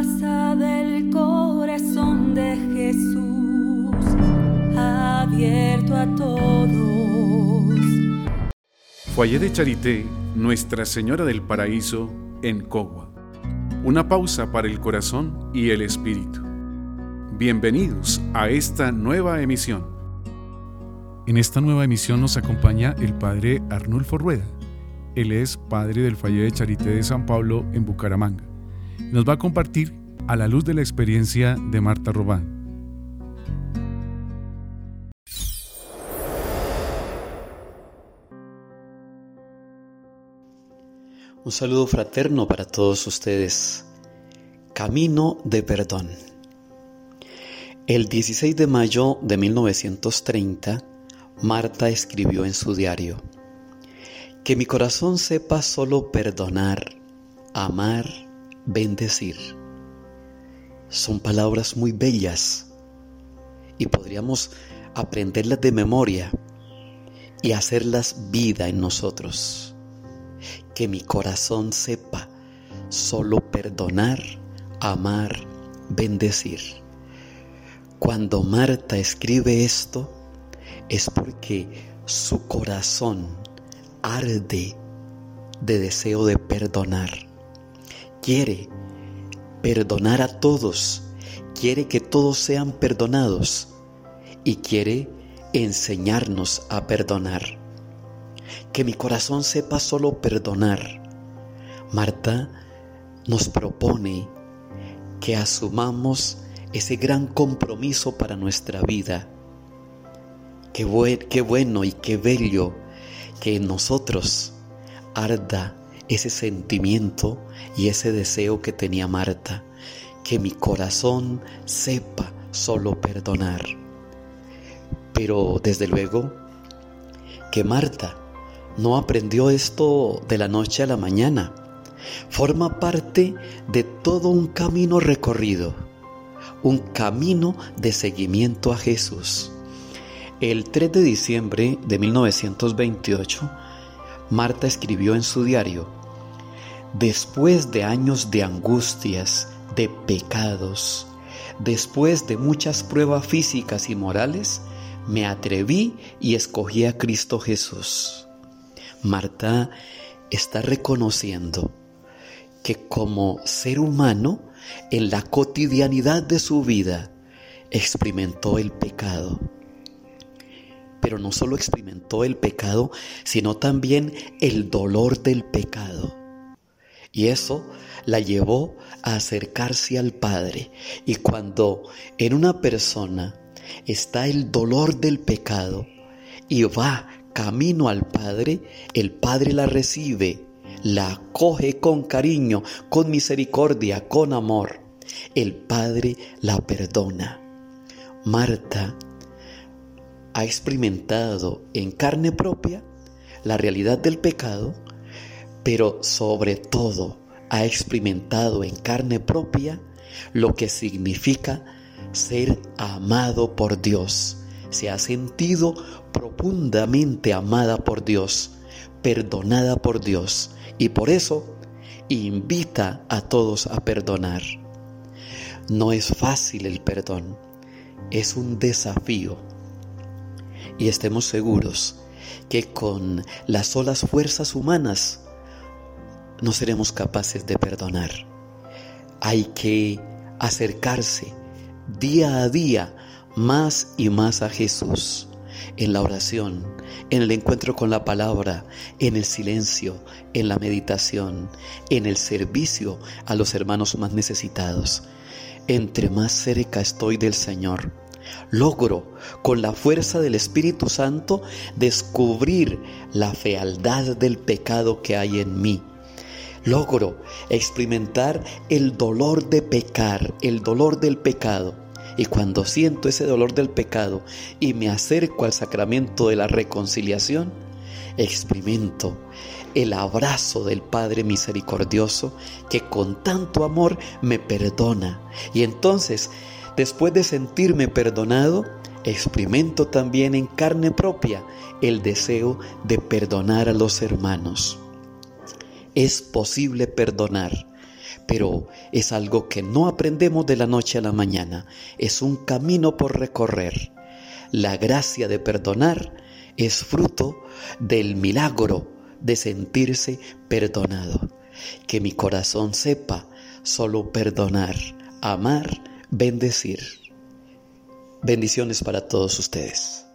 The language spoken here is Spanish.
casa del corazón de Jesús, abierto a todos. Foyer de Charité, Nuestra Señora del Paraíso, en Cogua. Una pausa para el corazón y el espíritu. Bienvenidos a esta nueva emisión. En esta nueva emisión nos acompaña el Padre Arnulfo Rueda. Él es padre del Foyer de Charité de San Pablo en Bucaramanga nos va a compartir a la luz de la experiencia de Marta Robán. Un saludo fraterno para todos ustedes. Camino de perdón. El 16 de mayo de 1930, Marta escribió en su diario, Que mi corazón sepa solo perdonar, amar bendecir. Son palabras muy bellas y podríamos aprenderlas de memoria y hacerlas vida en nosotros. Que mi corazón sepa solo perdonar, amar, bendecir. Cuando Marta escribe esto es porque su corazón arde de deseo de perdonar quiere perdonar a todos, quiere que todos sean perdonados y quiere enseñarnos a perdonar. Que mi corazón sepa solo perdonar. Marta nos propone que asumamos ese gran compromiso para nuestra vida. Qué, qué bueno y qué bello que en nosotros arda ese sentimiento y ese deseo que tenía Marta, que mi corazón sepa solo perdonar. Pero desde luego que Marta no aprendió esto de la noche a la mañana. Forma parte de todo un camino recorrido, un camino de seguimiento a Jesús. El 3 de diciembre de 1928, Marta escribió en su diario, Después de años de angustias, de pecados, después de muchas pruebas físicas y morales, me atreví y escogí a Cristo Jesús. Marta está reconociendo que como ser humano, en la cotidianidad de su vida, experimentó el pecado. Pero no solo experimentó el pecado, sino también el dolor del pecado. Y eso la llevó a acercarse al Padre. Y cuando en una persona está el dolor del pecado y va camino al Padre, el Padre la recibe, la acoge con cariño, con misericordia, con amor. El Padre la perdona. Marta ha experimentado en carne propia la realidad del pecado pero sobre todo ha experimentado en carne propia lo que significa ser amado por Dios. Se ha sentido profundamente amada por Dios, perdonada por Dios y por eso invita a todos a perdonar. No es fácil el perdón, es un desafío. Y estemos seguros que con las solas fuerzas humanas no seremos capaces de perdonar. Hay que acercarse día a día más y más a Jesús en la oración, en el encuentro con la palabra, en el silencio, en la meditación, en el servicio a los hermanos más necesitados. Entre más cerca estoy del Señor, logro con la fuerza del Espíritu Santo descubrir la fealdad del pecado que hay en mí logro experimentar el dolor de pecar, el dolor del pecado. Y cuando siento ese dolor del pecado y me acerco al sacramento de la reconciliación, experimento el abrazo del Padre misericordioso que con tanto amor me perdona. Y entonces, después de sentirme perdonado, experimento también en carne propia el deseo de perdonar a los hermanos es posible perdonar, pero es algo que no aprendemos de la noche a la mañana, es un camino por recorrer. La gracia de perdonar es fruto del milagro de sentirse perdonado. Que mi corazón sepa solo perdonar, amar, bendecir. Bendiciones para todos ustedes.